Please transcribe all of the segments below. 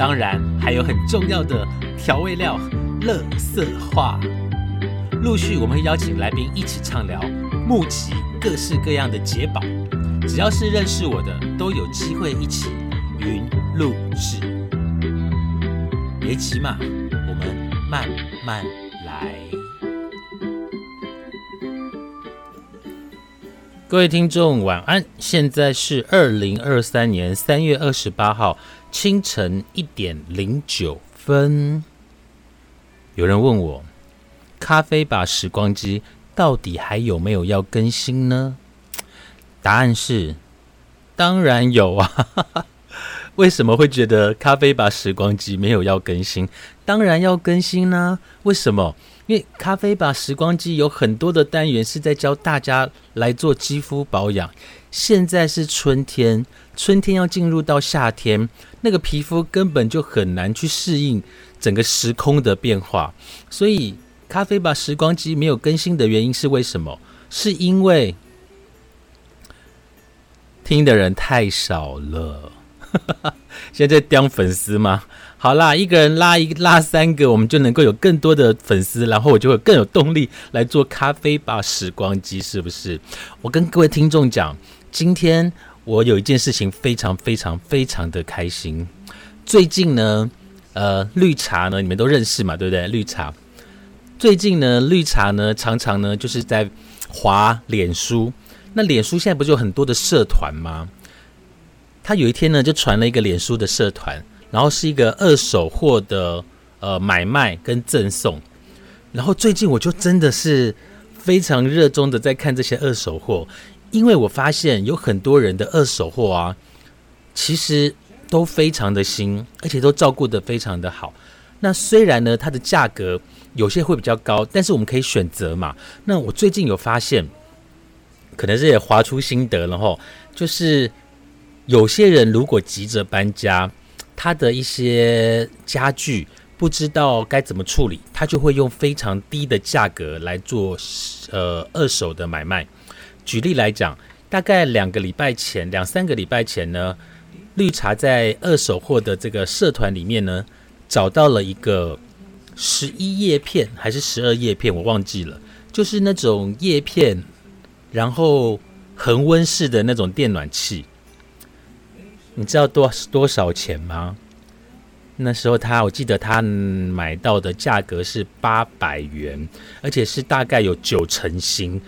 当然还有很重要的调味料——乐色话。陆续我们会邀请来宾一起畅聊，募集各式各样的解宝。只要是认识我的，都有机会一起云录制。别急嘛，我们慢慢来。各位听众晚安，现在是二零二三年三月二十八号清晨一点零九分。有人问我，咖啡吧时光机到底还有没有要更新呢？答案是，当然有啊！为什么会觉得咖啡吧时光机没有要更新？当然要更新呢！为什么？因为咖啡吧时光机有很多的单元是在教大家来做肌肤保养。现在是春天，春天要进入到夏天，那个皮肤根本就很难去适应整个时空的变化。所以咖啡吧时光机没有更新的原因是为什么？是因为听的人太少了。现在刁粉丝吗？好啦，一个人拉一拉三个，我们就能够有更多的粉丝，然后我就会更有动力来做咖啡吧时光机，是不是？我跟各位听众讲，今天我有一件事情非常非常非常的开心。最近呢，呃，绿茶呢，你们都认识嘛，对不对？绿茶最近呢，绿茶呢，常常呢就是在滑脸书。那脸书现在不是有很多的社团吗？他有一天呢，就传了一个脸书的社团。然后是一个二手货的呃买卖跟赠送，然后最近我就真的是非常热衷的在看这些二手货，因为我发现有很多人的二手货啊，其实都非常的新，而且都照顾的非常的好。那虽然呢它的价格有些会比较高，但是我们可以选择嘛。那我最近有发现，可能是也划出心得了哈，就是有些人如果急着搬家。他的一些家具不知道该怎么处理，他就会用非常低的价格来做呃二手的买卖。举例来讲，大概两个礼拜前、两三个礼拜前呢，绿茶在二手货的这个社团里面呢，找到了一个十一叶片还是十二叶片，我忘记了，就是那种叶片，然后恒温式的那种电暖器。你知道多多少钱吗？那时候他，我记得他买到的价格是八百元，而且是大概有九成新。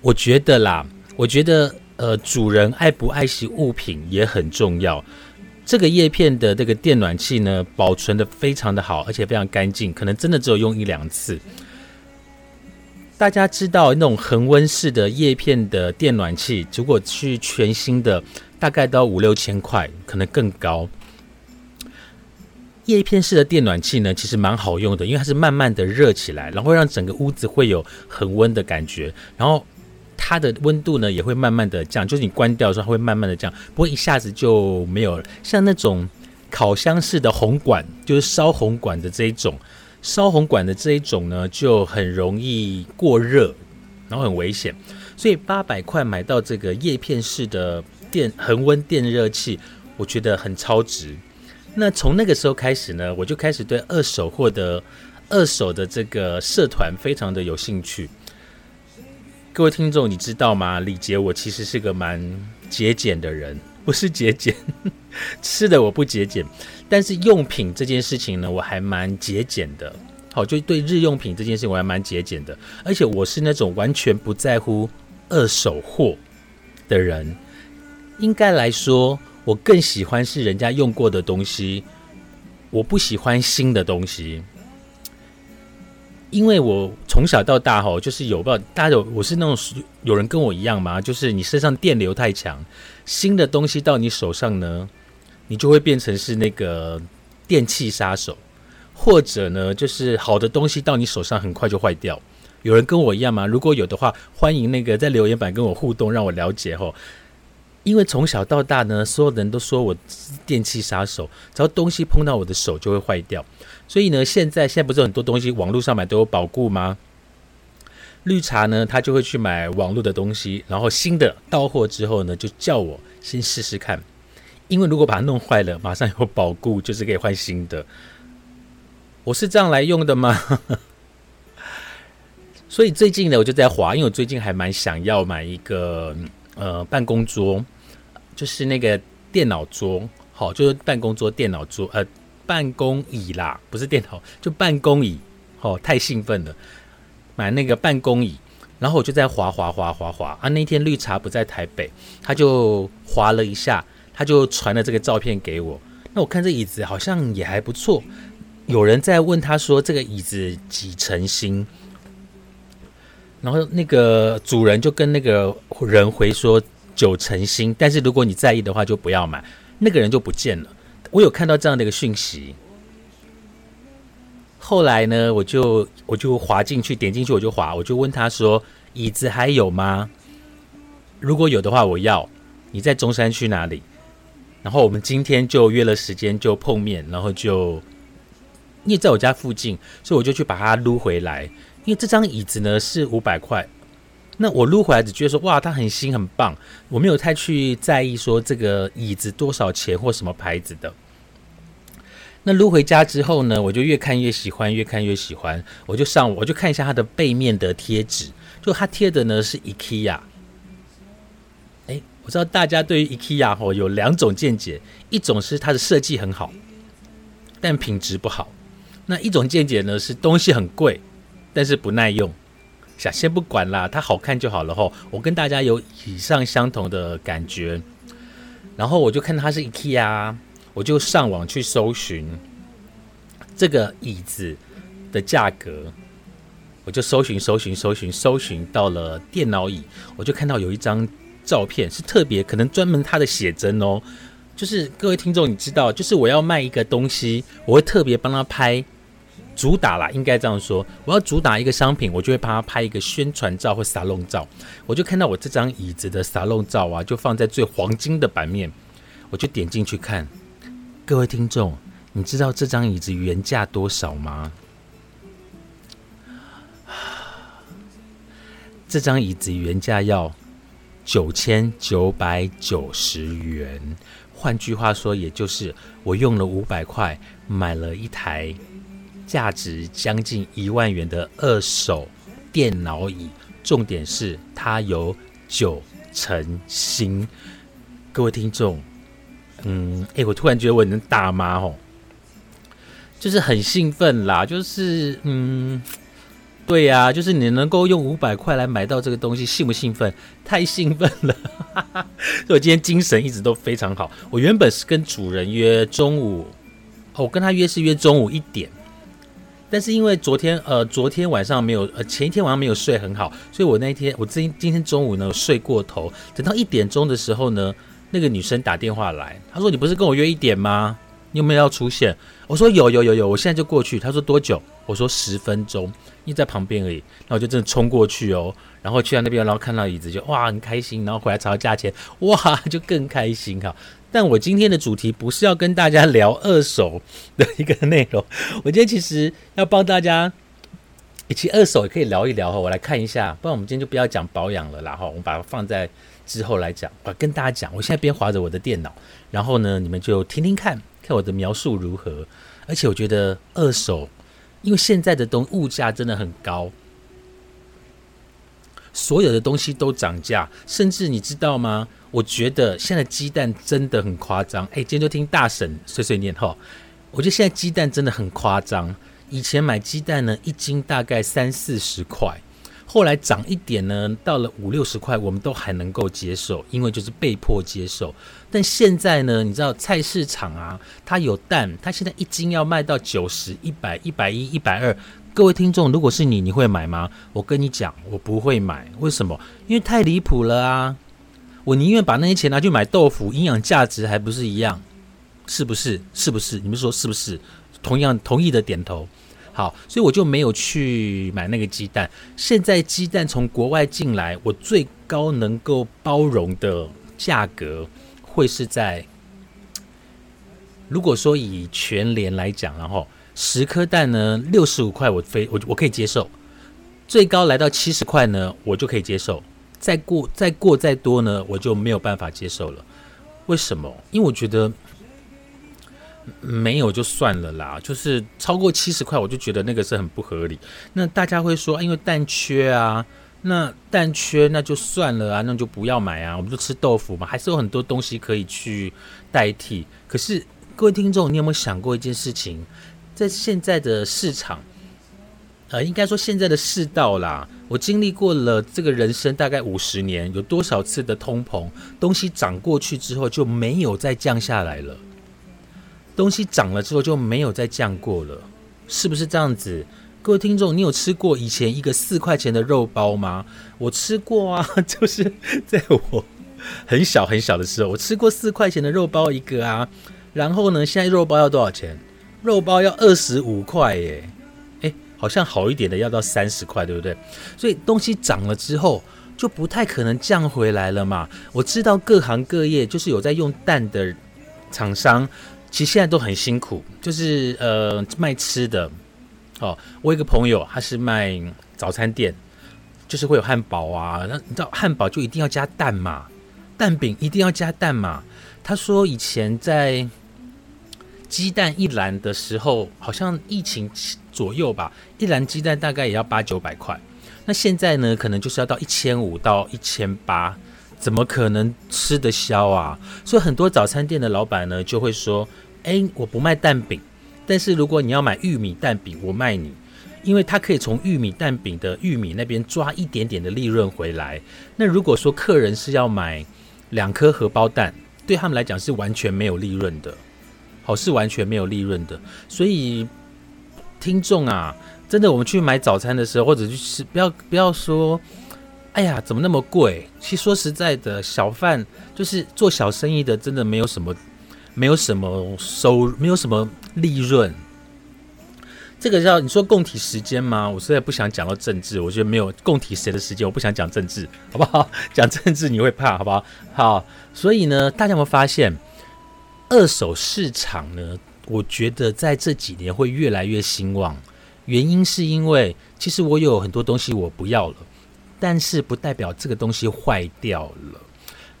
我觉得啦，我觉得呃，主人爱不爱惜物品也很重要。这个叶片的这个电暖器呢，保存的非常的好，而且非常干净，可能真的只有用一两次。大家知道那种恒温式的叶片的电暖器，如果去全新的。大概都要五六千块，可能更高。叶片式的电暖器呢，其实蛮好用的，因为它是慢慢的热起来，然后让整个屋子会有恒温的感觉，然后它的温度呢也会慢慢的降，就是你关掉的时候它会慢慢的降，不会一下子就没有了。像那种烤箱式的红管，就是烧红管的这一种，烧红管的这一种呢，就很容易过热，然后很危险。所以八百块买到这个叶片式的。电恒温电热器，我觉得很超值。那从那个时候开始呢，我就开始对二手货的二手的这个社团非常的有兴趣。各位听众，你知道吗？李杰，我其实是个蛮节俭的人，不是节俭，吃的我不节俭，但是用品这件事情呢，我还蛮节俭的。好，就对日用品这件事情，我还蛮节俭的。而且我是那种完全不在乎二手货的人。应该来说，我更喜欢是人家用过的东西，我不喜欢新的东西，因为我从小到大哈，就是有不大家有我是那种有人跟我一样吗？就是你身上电流太强，新的东西到你手上呢，你就会变成是那个电器杀手，或者呢，就是好的东西到你手上很快就坏掉。有人跟我一样吗？如果有的话，欢迎那个在留言板跟我互动，让我了解吼。因为从小到大呢，所有的人都说我电器杀手，只要东西碰到我的手就会坏掉。所以呢，现在现在不是很多东西网络上买都有保固吗？绿茶呢，他就会去买网络的东西，然后新的到货之后呢，就叫我先试试看。因为如果把它弄坏了，马上有保固，就是可以换新的。我是这样来用的吗？所以最近呢，我就在滑，因为我最近还蛮想要买一个呃办公桌，就是那个电脑桌，好，就是办公桌、电脑桌，呃，办公椅啦，不是电脑，就办公椅，哦，太兴奋了，买那个办公椅，然后我就在滑滑滑滑滑啊，那天绿茶不在台北，他就滑了一下，他就传了这个照片给我，那我看这椅子好像也还不错，有人在问他说这个椅子几成新？然后那个主人就跟那个人回说九成新，但是如果你在意的话就不要买。那个人就不见了。我有看到这样的一个讯息。后来呢，我就我就滑进去，点进去我就滑，我就问他说：“椅子还有吗？如果有的话，我要。你在中山区哪里？”然后我们今天就约了时间就碰面，然后就因为在我家附近，所以我就去把它撸回来。因为这张椅子呢是五百块，那我撸回来只觉得说哇，它很新很棒，我没有太去在意说这个椅子多少钱或什么牌子的。那撸回家之后呢，我就越看越喜欢，越看越喜欢，我就上我就看一下它的背面的贴纸，就它贴的呢是 IKEA。哎，我知道大家对于 IKEA 吼有两种见解，一种是它的设计很好，但品质不好；那一种见解呢是东西很贵。但是不耐用，想先不管啦，它好看就好了吼。我跟大家有以上相同的感觉，然后我就看它是 IKEA，我就上网去搜寻这个椅子的价格，我就搜寻搜寻搜寻搜寻到了电脑椅，我就看到有一张照片是特别，可能专门它的写真哦，就是各位听众你知道，就是我要卖一个东西，我会特别帮他拍。主打啦，应该这样说。我要主打一个商品，我就会帮他拍一个宣传照或沙龙照。我就看到我这张椅子的沙龙照啊，就放在最黄金的版面，我就点进去看。各位听众，你知道这张椅子原价多少吗？这张椅子原价要九千九百九十元。换句话说，也就是我用了五百块买了一台。价值将近一万元的二手电脑椅，重点是它有九成新。各位听众，嗯，哎，我突然觉得我能大妈哦，就是很兴奋啦，就是嗯，对呀，就是你能够用五百块来买到这个东西，兴不兴奋？太兴奋了！所以我今天精神一直都非常好。我原本是跟主人约中午，哦我跟他约是约中午一点。但是因为昨天呃昨天晚上没有呃前一天晚上没有睡很好，所以我那一天我今今天中午呢睡过头，等到一点钟的时候呢，那个女生打电话来，她说你不是跟我约一点吗？你有没有要出现？我说有有有有，我现在就过去。她说多久？我说十分钟，因为在旁边而已。那我就真的冲过去哦，然后去到那边，然后看到椅子就哇很开心，然后回来查价钱，哇就更开心哈。但我今天的主题不是要跟大家聊二手的一个内容，我今天其实要帮大家，其实二手也可以聊一聊哈。我来看一下，不然我们今天就不要讲保养了啦哈。我们把它放在之后来讲，我跟大家讲。我现在边划着我的电脑，然后呢，你们就听听看看我的描述如何。而且我觉得二手，因为现在的东物价真的很高。所有的东西都涨价，甚至你知道吗？我觉得现在鸡蛋真的很夸张。哎，今天就听大婶碎碎念哈。我觉得现在鸡蛋真的很夸张。以前买鸡蛋呢，一斤大概三四十块，后来涨一点呢，到了五六十块，我们都还能够接受，因为就是被迫接受。但现在呢，你知道菜市场啊，它有蛋，它现在一斤要卖到九十一百一百一一百二。各位听众，如果是你，你会买吗？我跟你讲，我不会买。为什么？因为太离谱了啊！我宁愿把那些钱拿去买豆腐，营养价值还不是一样？是不是？是不是？你们说是不是？同样同意的点头。好，所以我就没有去买那个鸡蛋。现在鸡蛋从国外进来，我最高能够包容的价格会是在，如果说以全联来讲，然后十颗蛋呢六十五块，我非我我可以接受。最高来到七十块呢，我就可以接受。再过再过再多呢，我就没有办法接受了。为什么？因为我觉得。没有就算了啦，就是超过七十块，我就觉得那个是很不合理。那大家会说，因为蛋缺啊，那蛋缺那就算了啊，那就不要买啊，我们就吃豆腐嘛，还是有很多东西可以去代替。可是各位听众，你有没有想过一件事情？在现在的市场，呃，应该说现在的世道啦，我经历过了这个人生大概五十年，有多少次的通膨，东西涨过去之后就没有再降下来了。东西涨了之后就没有再降过了，是不是这样子？各位听众，你有吃过以前一个四块钱的肉包吗？我吃过啊，就是在我很小很小的时候，我吃过四块钱的肉包一个啊。然后呢，现在肉包要多少钱？肉包要二十五块耶！诶，好像好一点的要到三十块，对不对？所以东西涨了之后就不太可能降回来了嘛。我知道各行各业就是有在用蛋的厂商。其实现在都很辛苦，就是呃卖吃的，哦，我一个朋友，他是卖早餐店，就是会有汉堡啊，那你知道汉堡就一定要加蛋嘛，蛋饼一定要加蛋嘛。他说以前在鸡蛋一篮的时候，好像疫情左右吧，一篮鸡蛋大概也要八九百块，那现在呢，可能就是要到一千五到一千八，怎么可能吃得消啊？所以很多早餐店的老板呢，就会说。哎，我不卖蛋饼，但是如果你要买玉米蛋饼，我卖你，因为他可以从玉米蛋饼的玉米那边抓一点点的利润回来。那如果说客人是要买两颗荷包蛋，对他们来讲是完全没有利润的，好是完全没有利润的。所以听众啊，真的我们去买早餐的时候，或者去吃，不要不要说，哎呀，怎么那么贵？其实说实在的，小贩就是做小生意的，真的没有什么。没有什么收，没有什么利润。这个叫你说共体时间吗？我实在不想讲到政治，我觉得没有共体谁的时间，我不想讲政治，好不好？讲政治你会怕，好不好？好，所以呢，大家有没有发现，二手市场呢？我觉得在这几年会越来越兴旺，原因是因为其实我有很多东西我不要了，但是不代表这个东西坏掉了。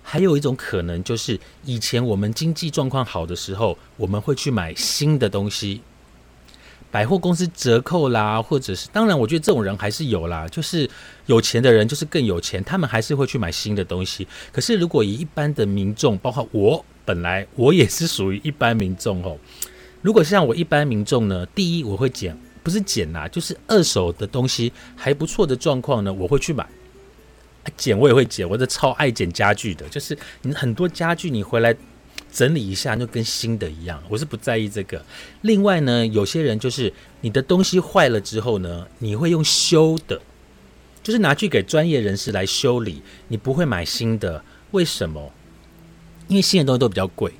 还有一种可能，就是以前我们经济状况好的时候，我们会去买新的东西，百货公司折扣啦，或者是当然，我觉得这种人还是有啦，就是有钱的人就是更有钱，他们还是会去买新的东西。可是如果以一般的民众，包括我本来我也是属于一般民众哦，如果像我一般民众呢，第一我会捡，不是捡啦，就是二手的东西还不错的状况呢，我会去买。捡我也会捡，我是超爱捡家具的。就是你很多家具你回来整理一下，就跟新的一样。我是不在意这个。另外呢，有些人就是你的东西坏了之后呢，你会用修的，就是拿去给专业人士来修理，你不会买新的。为什么？因为新的东西都比较贵。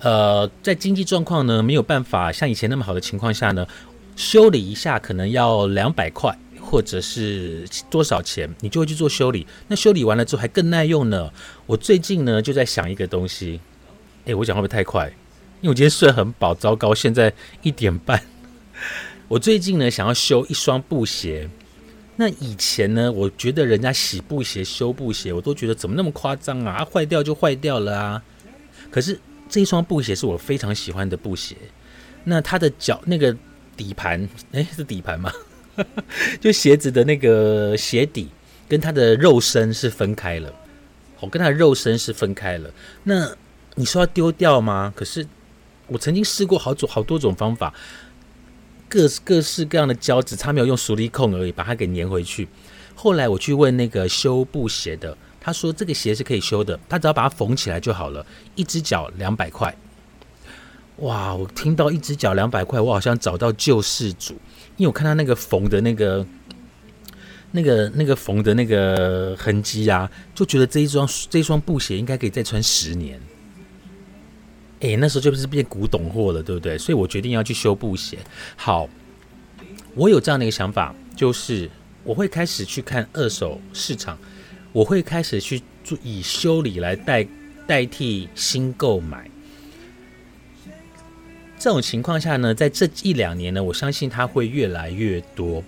呃，在经济状况呢没有办法像以前那么好的情况下呢，修理一下可能要两百块。或者是多少钱，你就会去做修理。那修理完了之后还更耐用呢。我最近呢就在想一个东西，诶，我讲会不会太快？因为我今天睡很饱，糟糕，现在一点半。我最近呢想要修一双布鞋。那以前呢，我觉得人家洗布鞋、修布鞋，我都觉得怎么那么夸张啊？坏掉就坏掉了啊。可是这一双布鞋是我非常喜欢的布鞋。那它的脚那个底盘，诶，是底盘吗？就鞋子的那个鞋底跟它的肉身是分开了，我跟它的肉身是分开了。那你说要丢掉吗？可是我曾经试过好种好多种方法，各各式各样的胶纸，差没有用熟力控而已，把它给粘回去。后来我去问那个修布鞋的，他说这个鞋是可以修的，他只要把它缝起来就好了，一只脚两百块。哇！我听到一只脚两百块，我好像找到救世主。因为我看他那个缝的那个、那个、那个缝的那个痕迹啊，就觉得这一双这一双布鞋应该可以再穿十年。哎，那时候就是变古董货了，对不对？所以我决定要去修布鞋。好，我有这样的一个想法，就是我会开始去看二手市场，我会开始去做以修理来代代替新购买。这种情况下呢，在这一两年呢，我相信它会越来越多，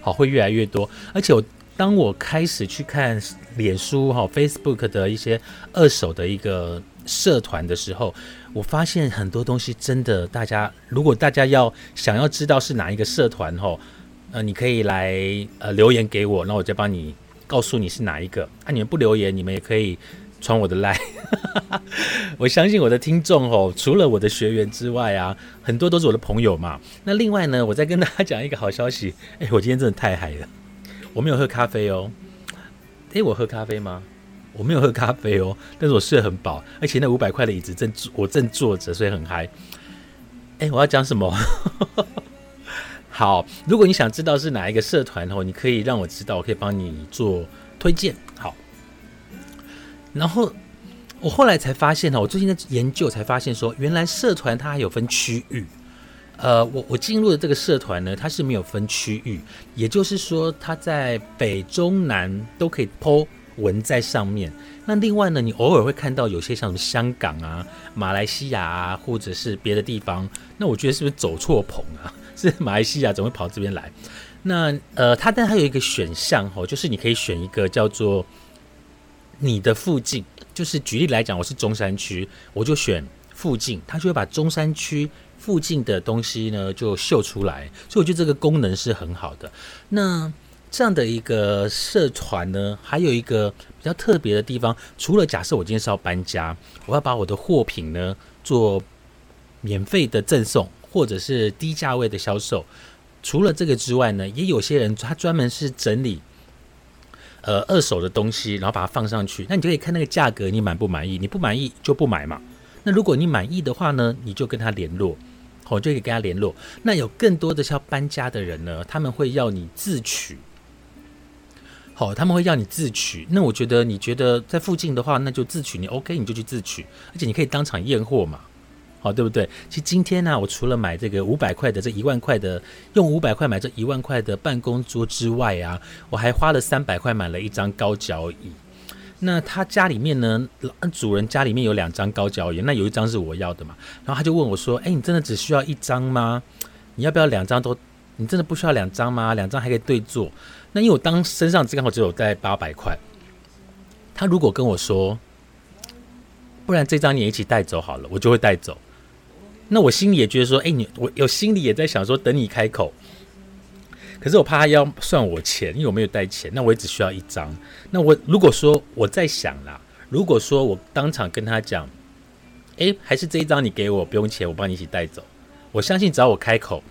好，会越来越多。而且我当我开始去看脸书哈 Facebook 的一些二手的一个社团的时候，我发现很多东西真的，大家如果大家要想要知道是哪一个社团哈，呃，你可以来呃留言给我，那我再帮你告诉你是哪一个。啊，你们不留言，你们也可以。穿我的赖，我相信我的听众哦，除了我的学员之外啊，很多都是我的朋友嘛。那另外呢，我再跟大家讲一个好消息，哎，我今天真的太嗨了，我没有喝咖啡哦。哎，我喝咖啡吗？我没有喝咖啡哦，但是我睡得很饱，而且那五百块的椅子正坐，我正坐着，所以很嗨。哎，我要讲什么？好，如果你想知道是哪一个社团哦，你可以让我知道，我可以帮你做推荐。然后我后来才发现呢，我最近在研究才发现说，原来社团它还有分区域。呃，我我进入的这个社团呢，它是没有分区域，也就是说，它在北中南都可以抛文在上面。那另外呢，你偶尔会看到有些像什么香港啊、马来西亚啊，或者是别的地方，那我觉得是不是走错棚啊？是马来西亚怎么会跑这边来？那呃，它但它有一个选项哦，就是你可以选一个叫做。你的附近，就是举例来讲，我是中山区，我就选附近，它就会把中山区附近的东西呢就秀出来，所以我觉得这个功能是很好的。那这样的一个社团呢，还有一个比较特别的地方，除了假设我今天是要搬家，我要把我的货品呢做免费的赠送，或者是低价位的销售，除了这个之外呢，也有些人他专门是整理。呃，二手的东西，然后把它放上去，那你就可以看那个价格，你满不满意？你不满意就不买嘛。那如果你满意的话呢，你就跟他联络，好，就可以跟他联络。那有更多的要搬家的人呢，他们会要你自取，好，他们会要你自取。那我觉得，你觉得在附近的话，那就自取，你 OK，你就去自取，而且你可以当场验货嘛。好，对不对？其实今天呢，我除了买这个五百块的这一万块的，用五百块买这一万块的办公桌之外啊，我还花了三百块买了一张高脚椅。那他家里面呢，主人家里面有两张高脚椅，那有一张是我要的嘛。然后他就问我说：“哎，你真的只需要一张吗？你要不要两张都？你真的不需要两张吗？两张还可以对坐。那因为我当身上刚好只有带八百块，他如果跟我说，不然这张你也一起带走好了，我就会带走。”那我心里也觉得说，哎，你我有心里也在想说，等你开口。可是我怕他要算我钱，因为我没有带钱。那我也只需要一张。那我如果说我在想啦，如果说我当场跟他讲，哎，还是这一张你给我，不用钱，我帮你一起带走。我相信只要我开口，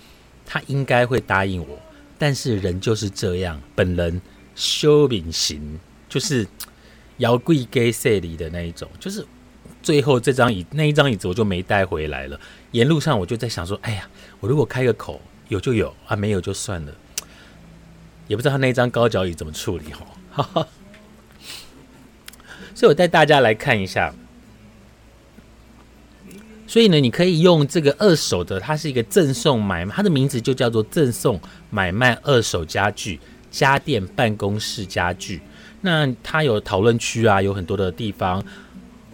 他应该会答应我。但是人就是这样，本人修秉型，就是摇贵给色里的那一种，就是。最后这张椅那一张椅子我就没带回来了。沿路上我就在想说，哎呀，我如果开个口有就有啊，没有就算了。也不知道他那张高脚椅怎么处理哈。所以我带大家来看一下。所以呢，你可以用这个二手的，它是一个赠送买卖，它的名字就叫做赠送买卖二手家具、家电、办公室家具。那它有讨论区啊，有很多的地方。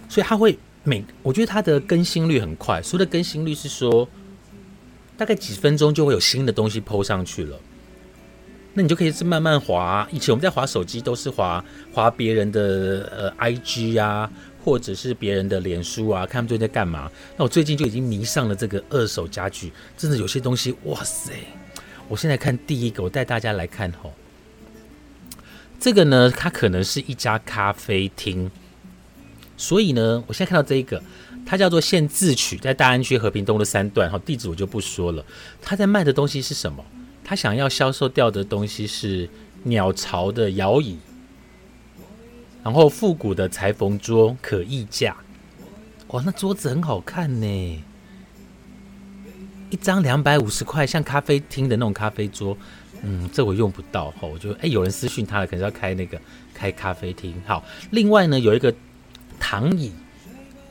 所以它会每，我觉得它的更新率很快。所谓的更新率是说，大概几分钟就会有新的东西抛上去了。那你就可以是慢慢滑。以前我们在滑手机都是滑滑别人的呃 IG 啊，或者是别人的脸书啊，看他们最近在干嘛。那我最近就已经迷上了这个二手家具，真的有些东西，哇塞！我现在看第一个，我带大家来看吼。这个呢，它可能是一家咖啡厅。所以呢，我现在看到这一个，它叫做现自取，在大安区和平东的三段，哈，地址我就不说了。他在卖的东西是什么？他想要销售掉的东西是鸟巢的摇椅，然后复古的裁缝桌可议价。哇，那桌子很好看呢，一张两百五十块，像咖啡厅的那种咖啡桌。嗯，这我用不到哈，我就哎，有人私讯他了，可能要开那个开咖啡厅。好，另外呢，有一个。躺椅，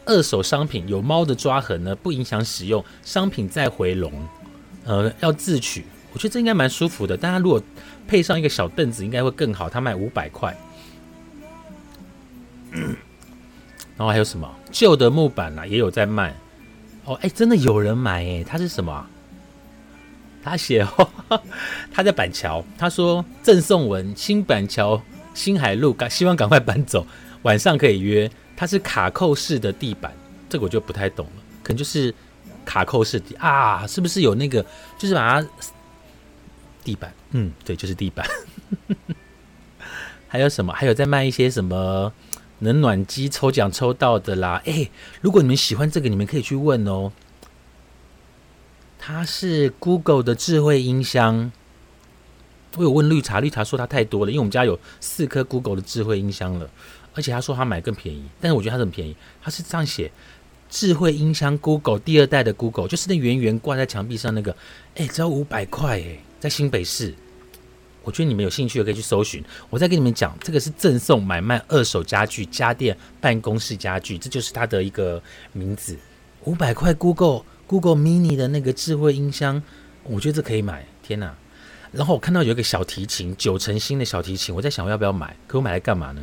二手商品有猫的抓痕呢，不影响使用，商品再回笼，呃，要自取。我觉得这应该蛮舒服的。但他如果配上一个小凳子，应该会更好。他卖五百块。然后还有什么旧的木板啊，也有在卖。哦，哎，真的有人买哎，它是什么？他写哦，他在板桥，他说赠送文新板桥新海路，赶希望赶快搬走，晚上可以约。它是卡扣式的地板，这个我就不太懂了，可能就是卡扣式的啊，是不是有那个就是把它地板？嗯，对，就是地板。还有什么？还有在卖一些什么？冷暖机抽奖抽到的啦，哎，如果你们喜欢这个，你们可以去问哦。它是 Google 的智慧音箱，我有问绿茶，绿茶说它太多了，因为我们家有四颗 Google 的智慧音箱了，而且他说他买更便宜，但是我觉得他很便宜，他是这样写：智慧音箱 Google 第二代的 Google，就是那圆圆挂在墙壁上那个，哎，只要五百块哎，在新北市。我觉得你们有兴趣的可以去搜寻。我再跟你们讲，这个是赠送买卖二手家具、家电、办公室家具，这就是它的一个名字。五百块，Google Google Mini 的那个智慧音箱，我觉得这可以买。天哪！然后我看到有一个小提琴，九成新的小提琴，我在想我要不要买？可我买来干嘛呢？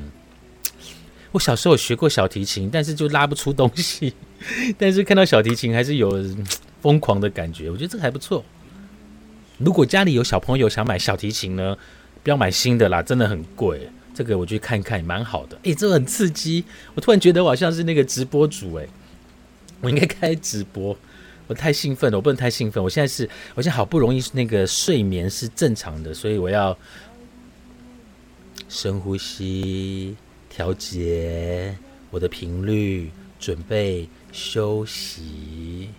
我小时候有学过小提琴，但是就拉不出东西。但是看到小提琴还是有疯狂的感觉，我觉得这个还不错。如果家里有小朋友想买小提琴呢，不要买新的啦，真的很贵。这个我去看一看，蛮好的。诶，这个很刺激。我突然觉得我好像是那个直播主，诶，我应该开直播。我太兴奋了，我不能太兴奋。我现在是，我现在好不容易那个睡眠是正常的，所以我要深呼吸，调节我的频率，准备休息。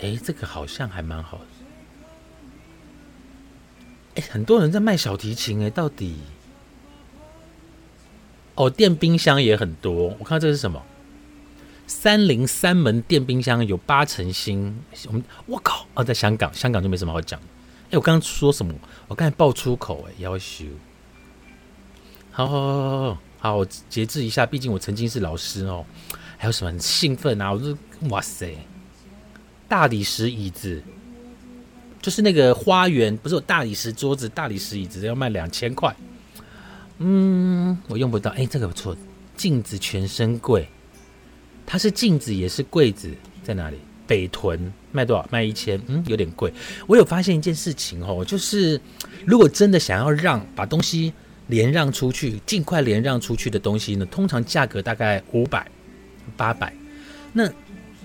哎，这个好像还蛮好的。哎，很多人在卖小提琴，哎，到底？哦，电冰箱也很多。我看这是什么？三菱三门电冰箱有八成新。我们，我靠！哦，在香港，香港就没什么好讲。的，我刚刚说什么？我刚才爆粗口，哎，要修。好好好好好，我节制一下，毕竟我曾经是老师哦。还有什么很兴奋啊？我说，哇塞！大理石椅子，就是那个花园，不是有大理石桌子、大理石椅子要卖两千块。嗯，我用不到。哎，这个不错，镜子全身柜，它是镜子也是柜子，在哪里？北屯卖多少？卖一千。嗯，有点贵。我有发现一件事情哦，就是如果真的想要让把东西连让出去，尽快连让出去的东西呢，通常价格大概五百、八百。那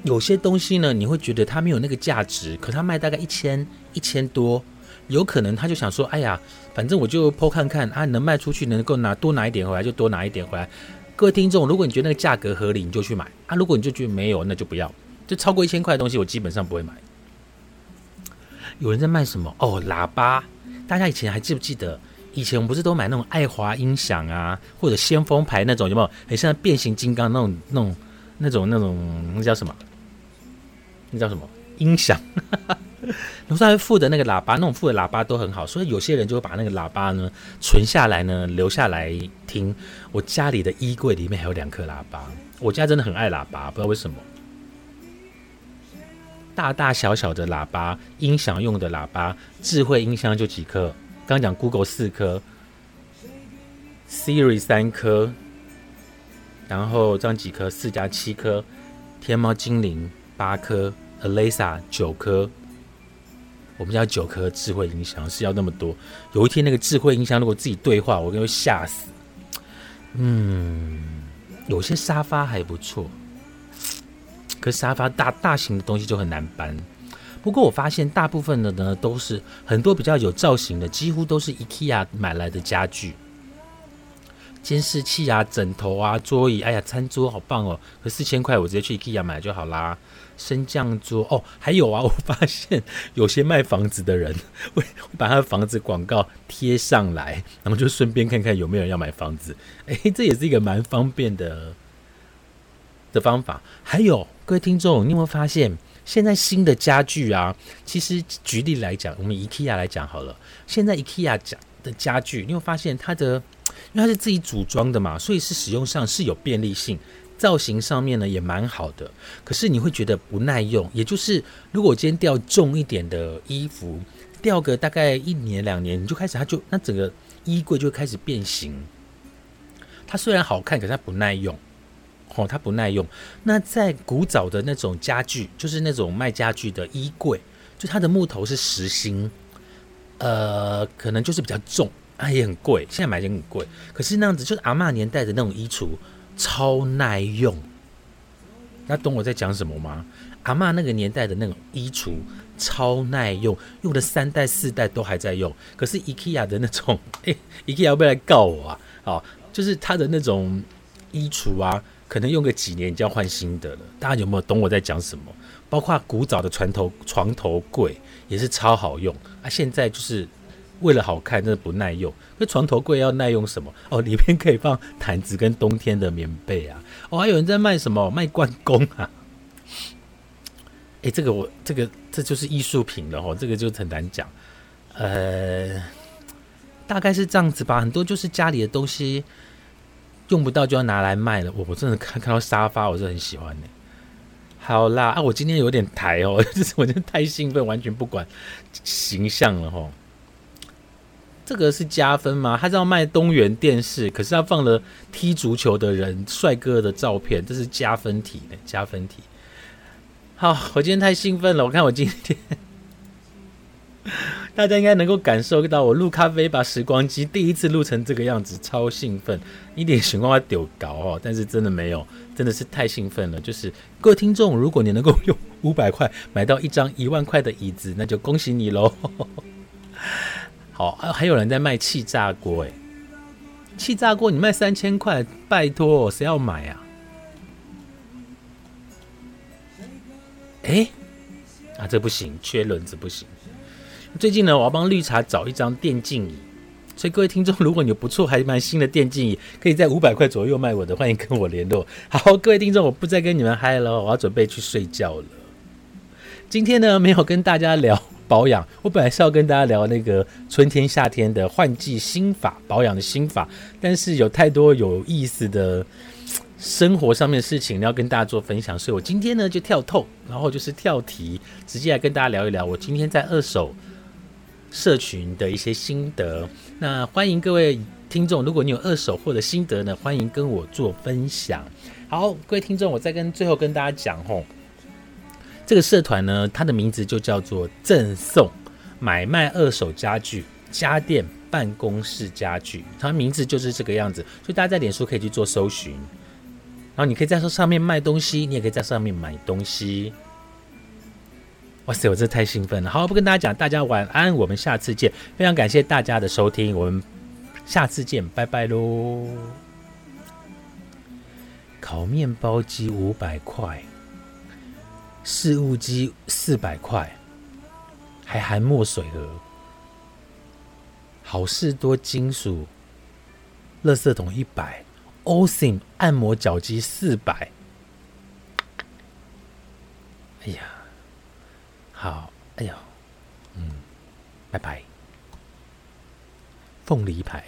有些东西呢，你会觉得它没有那个价值，可它卖大概一千一千多，有可能他就想说，哎呀，反正我就剖看看啊，能卖出去，能够拿多拿一点回来就多拿一点回来。各位听众，如果你觉得那个价格合理，你就去买啊；如果你就觉得没有，那就不要。就超过一千块的东西，我基本上不会买。有人在卖什么？哦，喇叭。大家以前还记不记得？以前我们不是都买那种爱华音响啊，或者先锋牌那种，有没有？很像变形金刚那种那种那种那种那叫什么？那叫什么音响？楼上附的那个喇叭，那种附的喇叭都很好，所以有些人就会把那个喇叭呢存下来呢，留下来听。我家里的衣柜里面还有两颗喇叭，我家真的很爱喇叭，不知道为什么。大大小小的喇叭，音响用的喇叭，智慧音箱就几颗。刚讲 Google 四颗，Siri 三颗，然后这样几颗，四加七颗，天猫精灵。八颗，Alexa 九颗，我们家九颗智慧音箱是要那么多。有一天那个智慧音箱如果自己对话，我跟会吓死。嗯，有些沙发还不错，可沙发大大型的东西就很难搬。不过我发现大部分的呢都是很多比较有造型的，几乎都是 IKEA 买来的家具。监视器啊，枕头啊，桌椅，哎呀，餐桌好棒哦！可四千块，我直接去 IKEA 买就好啦。升降桌哦，还有啊，我发现有些卖房子的人会把他的房子广告贴上来，然后就顺便看看有没有人要买房子。哎，这也是一个蛮方便的的方法。还有各位听众，你有没有发现现在新的家具啊？其实举例来讲，我们 IKEA 来讲好了，现在 IKEA 讲的家具，你有发现它的因为它是自己组装的嘛，所以是使用上是有便利性，造型上面呢也蛮好的。可是你会觉得不耐用，也就是如果我今天掉重一点的衣服，掉个大概一年两年，你就开始它就那整个衣柜就开始变形。它虽然好看，可是它不耐用。哦，它不耐用。那在古早的那种家具，就是那种卖家具的衣柜，就它的木头是实心，呃，可能就是比较重。啊，也很贵，现在买也很贵。可是那样子就是阿妈年代的那种衣橱，超耐用。那懂我在讲什么吗？阿妈那个年代的那种衣橱超耐用，用了三代四代都还在用。可是 IKEA 的那种，哎，IKEA 要不要来告我啊？哦，就是它的那种衣橱啊，可能用个几年就要换新的了。大家有没有懂我在讲什么？包括古早的床头床头柜也是超好用啊，现在就是。为了好看，真的不耐用。那床头柜要耐用什么？哦，里面可以放毯子跟冬天的棉被啊。哦，还有人在卖什么？卖关公啊？哎，这个我这个这就是艺术品了哦，这个就很难讲。呃，大概是这样子吧。很多就是家里的东西用不到就要拿来卖了。我我真的看看到沙发，我是很喜欢的。好啦，啊，我今天有点抬哦，就是我真的太兴奋，完全不管形象了哈。这个是加分吗？他是要卖东元电视，可是他放了踢足球的人帅哥的照片，这是加分题的加分题。好，我今天太兴奋了，我看我今天，大家应该能够感受到我录咖啡把时光机第一次录成这个样子，超兴奋，一点情况要丢高哦，但是真的没有，真的是太兴奋了。就是各位听众，如果你能够用 五百块买到一张一万块的椅子，那就恭喜你喽。好，还有人在卖气炸锅哎，气炸锅你卖三千块，拜托，谁要买啊？哎，啊，这不行，缺轮子不行。最近呢，我要帮绿茶找一张电竞椅，所以各位听众，如果你有不错还蛮新的电竞椅，可以在五百块左右卖我的，欢迎跟我联络。好，各位听众，我不再跟你们嗨了，我要准备去睡觉了。今天呢，没有跟大家聊。保养，我本来是要跟大家聊那个春天、夏天的换季心法，保养的心法，但是有太多有意思的生活上面的事情要跟大家做分享，所以我今天呢就跳透，然后就是跳题，直接来跟大家聊一聊我今天在二手社群的一些心得。那欢迎各位听众，如果你有二手货的心得呢，欢迎跟我做分享。好，各位听众，我再跟最后跟大家讲吼。这个社团呢，它的名字就叫做“赠送买卖二手家具、家电、办公室家具”，它名字就是这个样子。所以大家在脸书可以去做搜寻，然后你可以在上面卖东西，你也可以在上面买东西。哇塞，我这太兴奋了！好，不跟大家讲，大家晚安，我们下次见。非常感谢大家的收听，我们下次见，拜拜喽！烤面包机五百块。事物机四百块，还含墨水盒。好事多金属，垃圾桶一百。o s i m 按摩脚机四百。哎呀，好，哎呀，嗯，拜拜。凤梨牌。